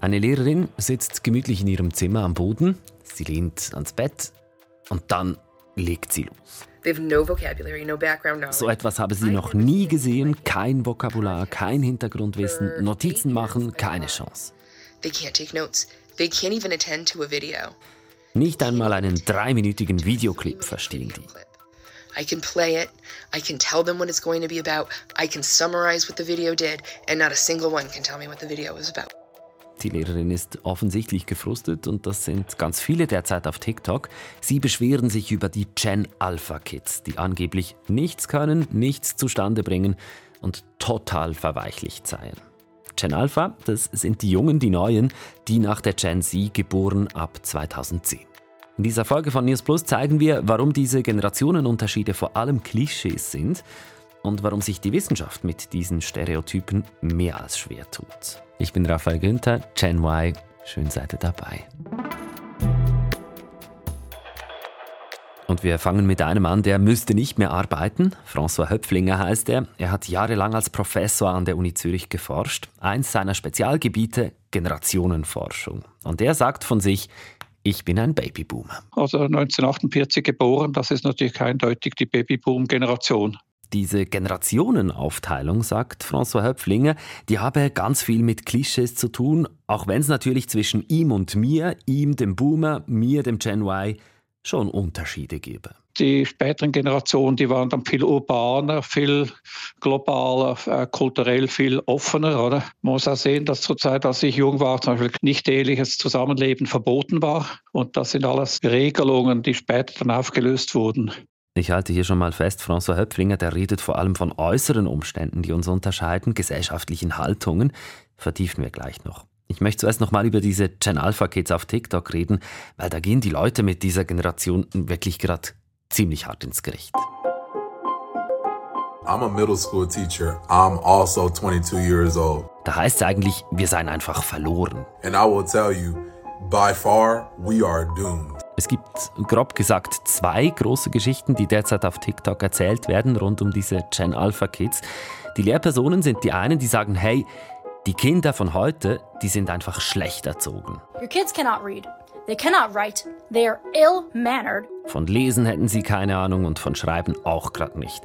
Eine Lehrerin sitzt gemütlich in ihrem Zimmer am Boden, sie lehnt ans Bett und dann legt sie los. No no so etwas habe sie noch nie gesehen, kein Vokabular, kein Hintergrundwissen, Notizen machen, keine Chance. Nicht einmal einen dreiminütigen Videoclip verstehen die. I can play it, I can tell them what it's going to be about, I can summarize what the video did, and not a single one can tell me what the video was about. Die Lehrerin ist offensichtlich gefrustet und das sind ganz viele derzeit auf TikTok. Sie beschweren sich über die Gen Alpha Kids, die angeblich nichts können, nichts zustande bringen und total verweichlicht seien. Gen Alpha, das sind die Jungen, die Neuen, die nach der Gen Z geboren ab 2010. In dieser Folge von News Plus zeigen wir, warum diese Generationenunterschiede vor allem Klischees sind und warum sich die Wissenschaft mit diesen Stereotypen mehr als schwer tut. Ich bin Raphael Günther, Gen Y. Schön seid ihr dabei. Und wir fangen mit einem an, der müsste nicht mehr arbeiten. François Höpflinger heißt er. Er hat jahrelang als Professor an der Uni Zürich geforscht. Eins seiner Spezialgebiete Generationenforschung. Und er sagt von sich, ich bin ein Babyboomer. Also 1948 geboren, das ist natürlich eindeutig die Babyboom-Generation. Diese Generationenaufteilung, sagt François Höpflinger, die habe ganz viel mit Klischees zu tun, auch wenn es natürlich zwischen ihm und mir, ihm dem Boomer, mir dem Gen Y, schon Unterschiede gäbe. Die späteren Generationen, die waren dann viel urbaner, viel globaler, äh, kulturell viel offener, oder? Man muss auch sehen, dass zur Zeit, als ich jung war, zum Beispiel nicht eheliches Zusammenleben verboten war. Und das sind alles Regelungen, die später dann aufgelöst wurden. Ich halte hier schon mal fest, François Höpflinger, der redet vor allem von äußeren Umständen, die uns unterscheiden, gesellschaftlichen Haltungen. Vertiefen wir gleich noch. Ich möchte zuerst noch mal über diese Gen Alpha Kids auf TikTok reden, weil da gehen die Leute mit dieser Generation wirklich gerade ziemlich hart ins Gericht. I'm a middle school teacher. I'm also 22 years old. Da heißt es eigentlich, wir seien einfach verloren. And I will tell you, by far we are doomed. Es gibt grob gesagt zwei große Geschichten, die derzeit auf TikTok erzählt werden rund um diese Gen Alpha Kids. Die Lehrpersonen sind die einen, die sagen, hey, die Kinder von heute, die sind einfach schlecht erzogen. Your kids cannot read. They cannot write. They are ill-mannered. Von Lesen hätten sie keine Ahnung und von Schreiben auch gerade nicht.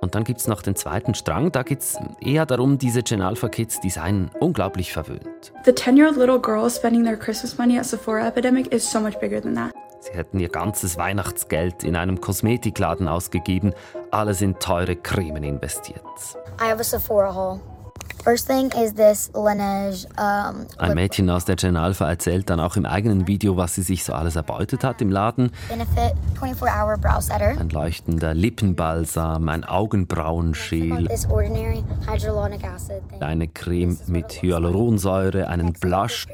Und dann gibt es noch den zweiten Strang, da geht es eher darum, diese Gen Alpha Kids, die seien unglaublich verwöhnt. The 10-year-old little girl spending their Christmas money at Sephora epidemic is so much bigger than that. Sie hätten ihr ganzes Weihnachtsgeld in einem Kosmetikladen ausgegeben, alles in teure Cremen investiert. I have a Sephora haul. Ein Mädchen aus der Gen Alpha erzählt dann auch im eigenen Video, was sie sich so alles erbeutet hat im Laden. Ein leuchtender Lippenbalsam, ein Augenbrauenschäl, eine Creme mit Hyaluronsäure, einen Blush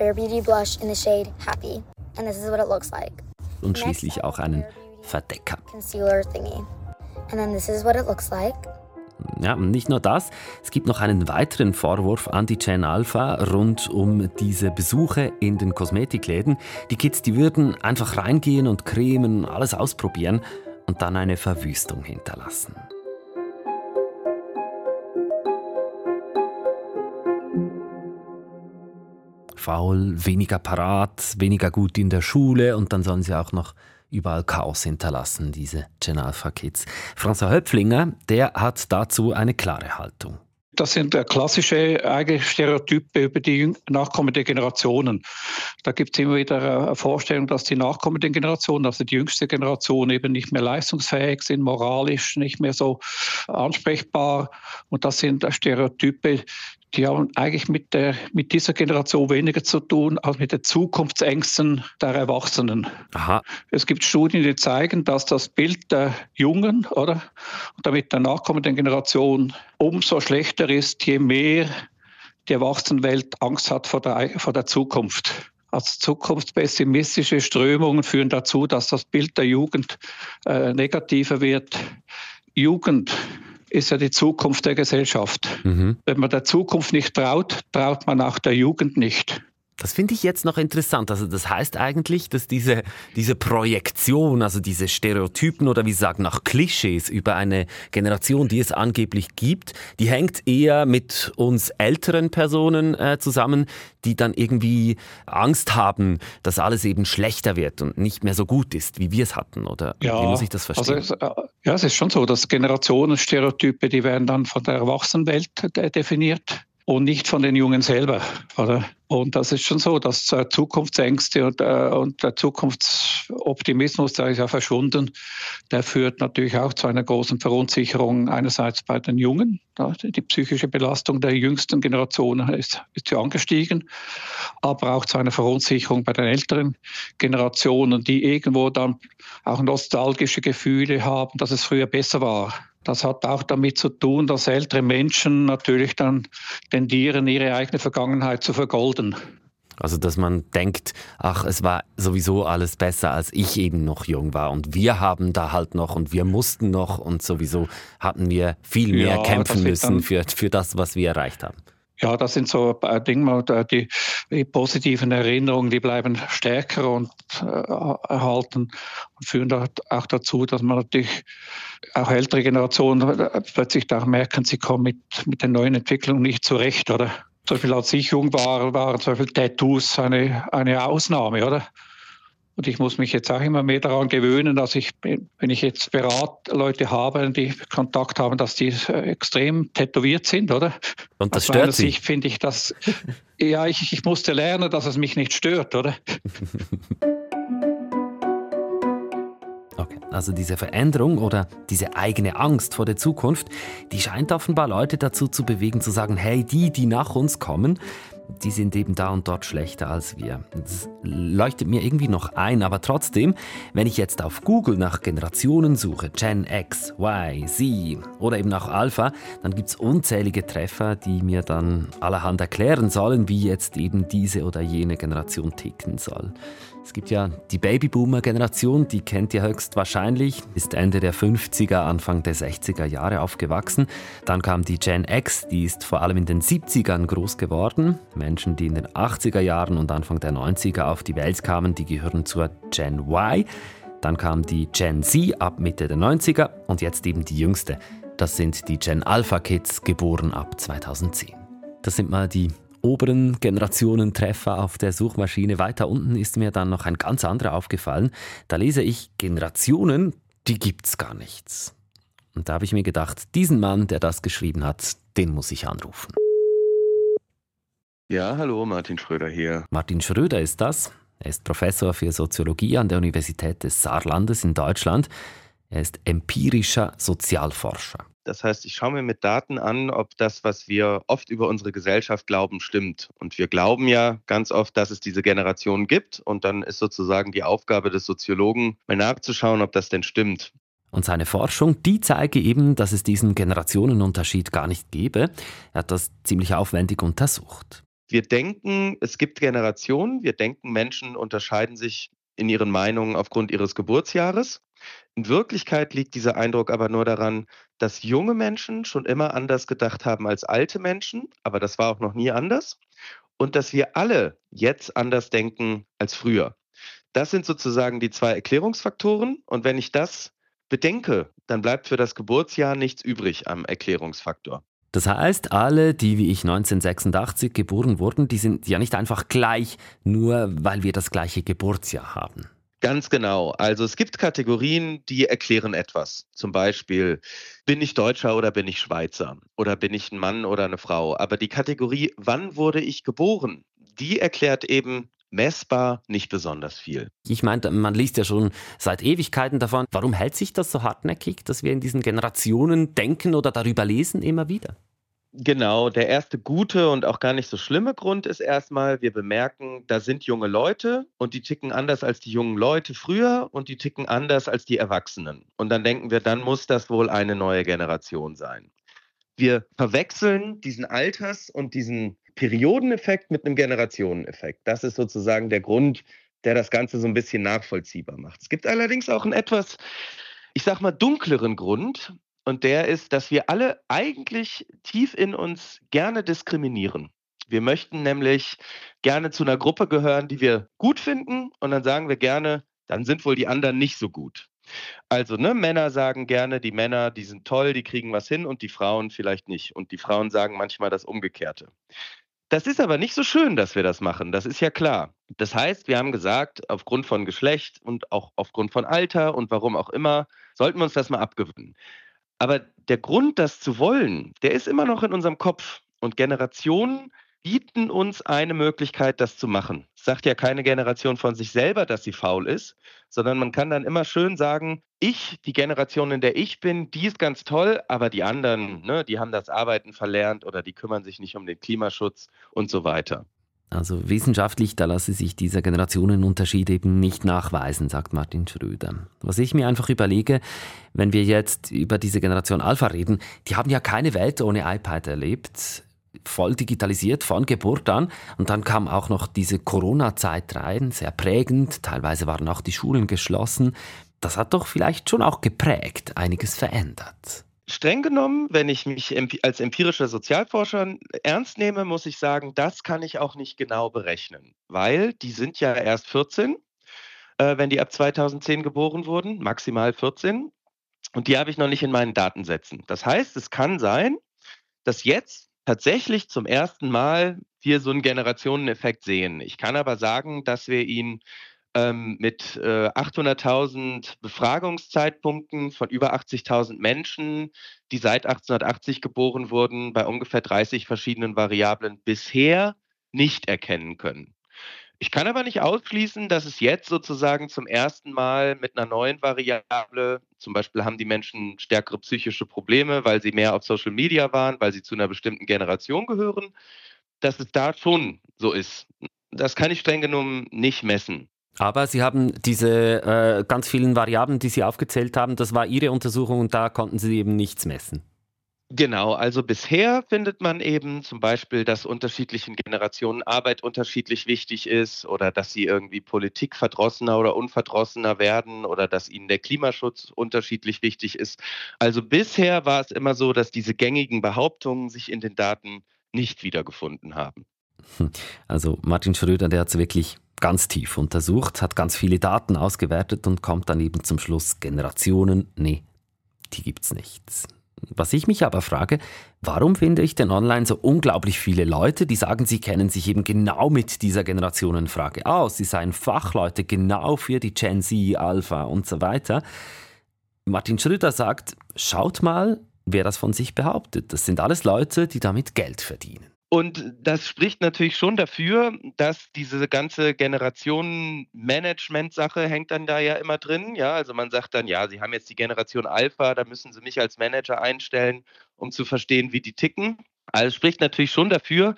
und schließlich auch einen Verdecker. Ja, nicht nur das, es gibt noch einen weiteren Vorwurf an die Gen Alpha rund um diese Besuche in den Kosmetikläden. Die Kids, die würden einfach reingehen und cremen, alles ausprobieren und dann eine Verwüstung hinterlassen. Faul, weniger parat, weniger gut in der Schule und dann sollen sie auch noch überall Chaos hinterlassen, diese Gen Alpha Kids. François Höpflinger, der hat dazu eine klare Haltung. Das sind klassische Stereotype über die nachkommenden Generationen. Da gibt es immer wieder eine Vorstellung, dass die nachkommenden Generationen, also die jüngste Generation, eben nicht mehr leistungsfähig sind, moralisch nicht mehr so ansprechbar. Und das sind Stereotype, die haben eigentlich mit, der, mit dieser Generation weniger zu tun als mit den Zukunftsängsten der Erwachsenen. Aha. Es gibt Studien, die zeigen, dass das Bild der Jungen oder und damit der nachkommenden Generation umso schlechter ist, je mehr die Erwachsenenwelt Angst hat vor der, vor der Zukunft. Also zukunftspessimistische Strömungen führen dazu, dass das Bild der Jugend äh, negativer wird. Jugend ist ja die Zukunft der Gesellschaft. Mhm. Wenn man der Zukunft nicht traut, traut man auch der Jugend nicht. Das finde ich jetzt noch interessant. Also das heißt eigentlich, dass diese, diese Projektion, also diese Stereotypen oder wie Sie sagen, nach Klischees über eine Generation, die es angeblich gibt, die hängt eher mit uns älteren Personen äh, zusammen, die dann irgendwie Angst haben, dass alles eben schlechter wird und nicht mehr so gut ist, wie wir es hatten. Oder ja, wie muss ich das verstehen? Also, äh, ja, es ist schon so, dass Generationenstereotype, die werden dann von der Erwachsenenwelt definiert und nicht von den Jungen selber. Oder? Und das ist schon so, dass äh, Zukunftsängste und, äh, und der Zukunftsoptimismus, der ist ja verschwunden, der führt natürlich auch zu einer großen Verunsicherung einerseits bei den Jungen. Die psychische Belastung der jüngsten Generation ist, ist ja angestiegen, aber auch zu einer Verunsicherung bei den älteren Generationen, die irgendwo dann auch nostalgische Gefühle haben, dass es früher besser war. Das hat auch damit zu tun, dass ältere Menschen natürlich dann tendieren, ihre eigene Vergangenheit zu vergolden. Also, dass man denkt, ach, es war sowieso alles besser, als ich eben noch jung war. Und wir haben da halt noch und wir mussten noch und sowieso hatten wir viel mehr ja, kämpfen müssen für, für das, was wir erreicht haben. Ja, das sind so Dinge, die, die positiven Erinnerungen, die bleiben stärker und äh, erhalten und führen auch dazu, dass man natürlich auch ältere Generationen äh, plötzlich auch merken, sie kommen mit, mit den neuen Entwicklungen nicht zurecht, oder? Zum Beispiel als ich jung war, waren zum Beispiel Tattoos eine, eine Ausnahme, oder? Und ich muss mich jetzt auch immer mehr daran gewöhnen, dass ich, wenn ich jetzt Beratleute habe, die Kontakt haben, dass die extrem tätowiert sind, oder? Und das Aus stört Sie? Finde ich das, ja, ich, ich musste lernen, dass es mich nicht stört, oder? Okay, also diese Veränderung oder diese eigene Angst vor der Zukunft, die scheint offenbar Leute dazu zu bewegen, zu sagen, hey, die, die nach uns kommen, die sind eben da und dort schlechter als wir. Das leuchtet mir irgendwie noch ein, aber trotzdem, wenn ich jetzt auf Google nach Generationen suche, Gen X, Y, Z oder eben nach Alpha, dann gibt es unzählige Treffer, die mir dann allerhand erklären sollen, wie jetzt eben diese oder jene Generation ticken soll. Es gibt ja die Babyboomer-Generation, die kennt ihr höchstwahrscheinlich, ist Ende der 50er, Anfang der 60er Jahre aufgewachsen. Dann kam die Gen X, die ist vor allem in den 70ern groß geworden. Menschen, die in den 80er Jahren und Anfang der 90er auf die Welt kamen, die gehören zur Gen Y. Dann kam die Gen Z ab Mitte der 90er und jetzt eben die jüngste. Das sind die Gen Alpha Kids, geboren ab 2010. Das sind mal die oberen Generationentreffer auf der Suchmaschine. Weiter unten ist mir dann noch ein ganz anderer aufgefallen. Da lese ich Generationen, die gibt's gar nichts. Und da habe ich mir gedacht, diesen Mann, der das geschrieben hat, den muss ich anrufen. Ja, hallo, Martin Schröder hier. Martin Schröder ist das. Er ist Professor für Soziologie an der Universität des Saarlandes in Deutschland. Er ist empirischer Sozialforscher. Das heißt, ich schaue mir mit Daten an, ob das, was wir oft über unsere Gesellschaft glauben, stimmt. Und wir glauben ja ganz oft, dass es diese Generation gibt. Und dann ist sozusagen die Aufgabe des Soziologen, mal nachzuschauen, ob das denn stimmt. Und seine Forschung, die zeige eben, dass es diesen Generationenunterschied gar nicht gäbe. Er hat das ziemlich aufwendig untersucht. Wir denken, es gibt Generationen. Wir denken, Menschen unterscheiden sich in ihren Meinungen aufgrund ihres Geburtsjahres. In Wirklichkeit liegt dieser Eindruck aber nur daran, dass junge Menschen schon immer anders gedacht haben als alte Menschen, aber das war auch noch nie anders. Und dass wir alle jetzt anders denken als früher. Das sind sozusagen die zwei Erklärungsfaktoren. Und wenn ich das bedenke, dann bleibt für das Geburtsjahr nichts übrig am Erklärungsfaktor. Das heißt, alle, die wie ich 1986 geboren wurden, die sind ja nicht einfach gleich, nur weil wir das gleiche Geburtsjahr haben. Ganz genau. Also es gibt Kategorien, die erklären etwas. Zum Beispiel, bin ich Deutscher oder bin ich Schweizer? Oder bin ich ein Mann oder eine Frau? Aber die Kategorie, wann wurde ich geboren? Die erklärt eben messbar nicht besonders viel. Ich meine, man liest ja schon seit Ewigkeiten davon. Warum hält sich das so hartnäckig, dass wir in diesen Generationen denken oder darüber lesen immer wieder? Genau, der erste gute und auch gar nicht so schlimme Grund ist erstmal, wir bemerken, da sind junge Leute und die ticken anders als die jungen Leute früher und die ticken anders als die Erwachsenen. Und dann denken wir, dann muss das wohl eine neue Generation sein. Wir verwechseln diesen Alters- und diesen Periodeneffekt mit einem Generationeneffekt. Das ist sozusagen der Grund, der das Ganze so ein bisschen nachvollziehbar macht. Es gibt allerdings auch einen etwas, ich sag mal, dunkleren Grund, und der ist, dass wir alle eigentlich tief in uns gerne diskriminieren. Wir möchten nämlich gerne zu einer Gruppe gehören, die wir gut finden und dann sagen wir gerne, dann sind wohl die anderen nicht so gut. Also, ne, Männer sagen gerne, die Männer, die sind toll, die kriegen was hin und die Frauen vielleicht nicht. Und die Frauen sagen manchmal das Umgekehrte. Das ist aber nicht so schön, dass wir das machen, das ist ja klar. Das heißt, wir haben gesagt, aufgrund von Geschlecht und auch aufgrund von Alter und warum auch immer, sollten wir uns das mal abgewöhnen. Aber der Grund, das zu wollen, der ist immer noch in unserem Kopf. Und Generationen bieten uns eine Möglichkeit, das zu machen. Sagt ja keine Generation von sich selber, dass sie faul ist, sondern man kann dann immer schön sagen, ich, die Generation, in der ich bin, die ist ganz toll, aber die anderen, ne, die haben das Arbeiten verlernt oder die kümmern sich nicht um den Klimaschutz und so weiter. Also wissenschaftlich, da lasse sich dieser Generationenunterschied eben nicht nachweisen, sagt Martin Schröder. Was ich mir einfach überlege, wenn wir jetzt über diese Generation Alpha reden, die haben ja keine Welt ohne iPad erlebt voll digitalisiert von Geburt an. Und dann kam auch noch diese Corona-Zeit rein, sehr prägend. Teilweise waren auch die Schulen geschlossen. Das hat doch vielleicht schon auch geprägt, einiges verändert. Streng genommen, wenn ich mich als empirischer Sozialforscher ernst nehme, muss ich sagen, das kann ich auch nicht genau berechnen, weil die sind ja erst 14, äh, wenn die ab 2010 geboren wurden, maximal 14. Und die habe ich noch nicht in meinen Datensätzen. Das heißt, es kann sein, dass jetzt tatsächlich zum ersten Mal wir so einen Generationeneffekt sehen. Ich kann aber sagen, dass wir ihn ähm, mit äh, 800.000 Befragungszeitpunkten von über 80.000 Menschen, die seit 1880 geboren wurden, bei ungefähr 30 verschiedenen Variablen bisher nicht erkennen können. Ich kann aber nicht ausschließen, dass es jetzt sozusagen zum ersten Mal mit einer neuen Variable, zum Beispiel haben die Menschen stärkere psychische Probleme, weil sie mehr auf Social Media waren, weil sie zu einer bestimmten Generation gehören, dass es da schon so ist. Das kann ich streng genommen nicht messen. Aber Sie haben diese äh, ganz vielen Variablen, die Sie aufgezählt haben, das war Ihre Untersuchung und da konnten Sie eben nichts messen. Genau, also bisher findet man eben zum Beispiel, dass unterschiedlichen Generationen Arbeit unterschiedlich wichtig ist oder dass sie irgendwie politikverdrossener oder unverdrossener werden oder dass ihnen der Klimaschutz unterschiedlich wichtig ist. Also bisher war es immer so, dass diese gängigen Behauptungen sich in den Daten nicht wiedergefunden haben. Hm. Also Martin Schröder, der hat es wirklich ganz tief untersucht, hat ganz viele Daten ausgewertet und kommt dann eben zum Schluss, Generationen, nee, die gibt's nicht. Was ich mich aber frage, warum finde ich denn online so unglaublich viele Leute, die sagen, sie kennen sich eben genau mit dieser Generationenfrage aus, sie seien Fachleute genau für die Gen Z, Alpha und so weiter. Martin Schröder sagt, schaut mal, wer das von sich behauptet. Das sind alles Leute, die damit Geld verdienen. Und das spricht natürlich schon dafür, dass diese ganze Generationen-Management-Sache hängt dann da ja immer drin. Ja, also man sagt dann, ja, Sie haben jetzt die Generation Alpha, da müssen Sie mich als Manager einstellen, um zu verstehen, wie die ticken. Also spricht natürlich schon dafür,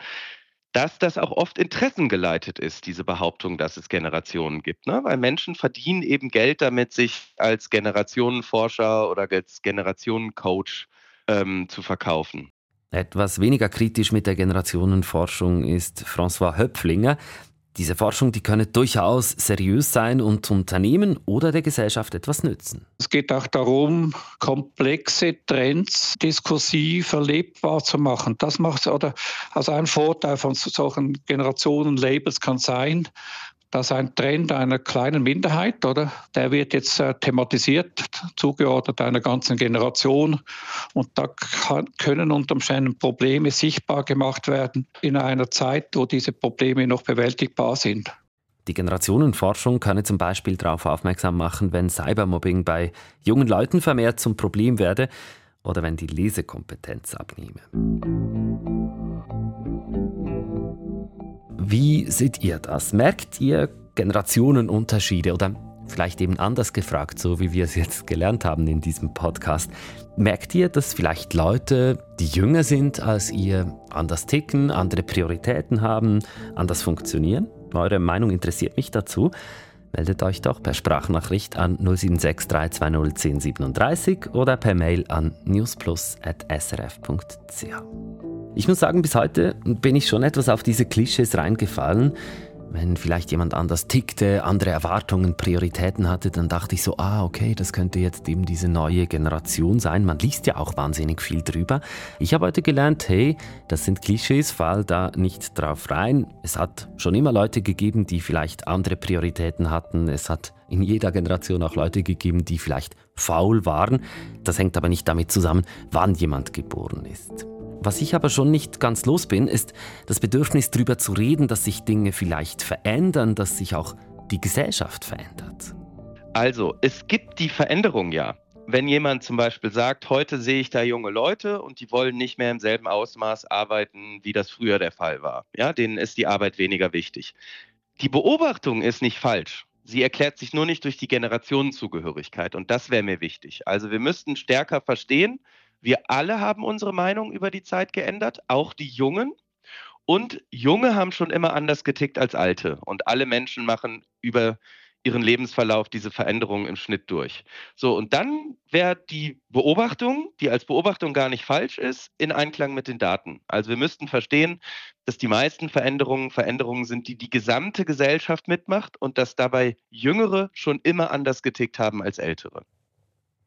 dass das auch oft interessengeleitet ist, diese Behauptung, dass es Generationen gibt. Ne? Weil Menschen verdienen eben Geld damit, sich als Generationenforscher oder als Generationencoach ähm, zu verkaufen. Etwas weniger kritisch mit der Generationenforschung ist François Höpflinger. Diese Forschung, die könne durchaus seriös sein und Unternehmen oder der Gesellschaft etwas nützen. Es geht auch darum, komplexe Trends diskursiv erlebbar zu machen. Das macht oder also ein Vorteil von solchen Generationenlabels kann sein, dass ein Trend einer kleinen Minderheit, oder? Der wird jetzt äh, thematisiert, zugeordnet einer ganzen Generation. Und da kann, können unter Umständen Probleme sichtbar gemacht werden in einer Zeit, wo diese Probleme noch bewältigbar sind. Die Generationenforschung kann zum Beispiel darauf aufmerksam machen, wenn Cybermobbing bei jungen Leuten vermehrt zum Problem werde oder wenn die Lesekompetenz abnehme. Wie seht ihr das? Merkt ihr Generationenunterschiede oder vielleicht eben anders gefragt, so wie wir es jetzt gelernt haben in diesem Podcast? Merkt ihr, dass vielleicht Leute, die jünger sind als ihr, anders ticken, andere Prioritäten haben, anders funktionieren? Eure Meinung interessiert mich dazu. Meldet euch doch per Sprachnachricht an 076 320 1037 oder per Mail an newsplus.srf.ch. Ich muss sagen, bis heute bin ich schon etwas auf diese Klischees reingefallen. Wenn vielleicht jemand anders tickte, andere Erwartungen, Prioritäten hatte, dann dachte ich so, ah, okay, das könnte jetzt eben diese neue Generation sein. Man liest ja auch wahnsinnig viel drüber. Ich habe heute gelernt, hey, das sind Klischees, fall da nicht drauf rein. Es hat schon immer Leute gegeben, die vielleicht andere Prioritäten hatten. Es hat in jeder Generation auch Leute gegeben, die vielleicht faul waren. Das hängt aber nicht damit zusammen, wann jemand geboren ist. Was ich aber schon nicht ganz los bin, ist das Bedürfnis darüber zu reden, dass sich Dinge vielleicht verändern, dass sich auch die Gesellschaft verändert. Also, es gibt die Veränderung ja. Wenn jemand zum Beispiel sagt, heute sehe ich da junge Leute und die wollen nicht mehr im selben Ausmaß arbeiten, wie das früher der Fall war. Ja, denen ist die Arbeit weniger wichtig. Die Beobachtung ist nicht falsch. Sie erklärt sich nur nicht durch die Generationenzugehörigkeit und das wäre mir wichtig. Also wir müssten stärker verstehen, wir alle haben unsere Meinung über die Zeit geändert, auch die Jungen. Und Junge haben schon immer anders getickt als Alte. Und alle Menschen machen über ihren Lebensverlauf diese Veränderungen im Schnitt durch. So, und dann wäre die Beobachtung, die als Beobachtung gar nicht falsch ist, in Einklang mit den Daten. Also wir müssten verstehen, dass die meisten Veränderungen Veränderungen sind, die die gesamte Gesellschaft mitmacht und dass dabei Jüngere schon immer anders getickt haben als Ältere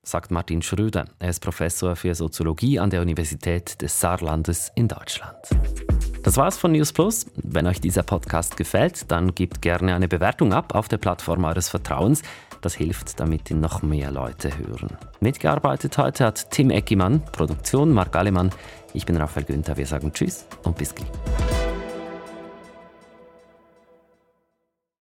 sagt Martin Schröder. Er ist Professor für Soziologie an der Universität des Saarlandes in Deutschland. Das war's von News Plus. Wenn euch dieser Podcast gefällt, dann gebt gerne eine Bewertung ab auf der Plattform eures Vertrauens. Das hilft, damit ihn noch mehr Leute hören. Mitgearbeitet heute hat Tim Eckimann, Produktion Marc Allemann. Ich bin Raphael Günther. Wir sagen Tschüss und bis gleich.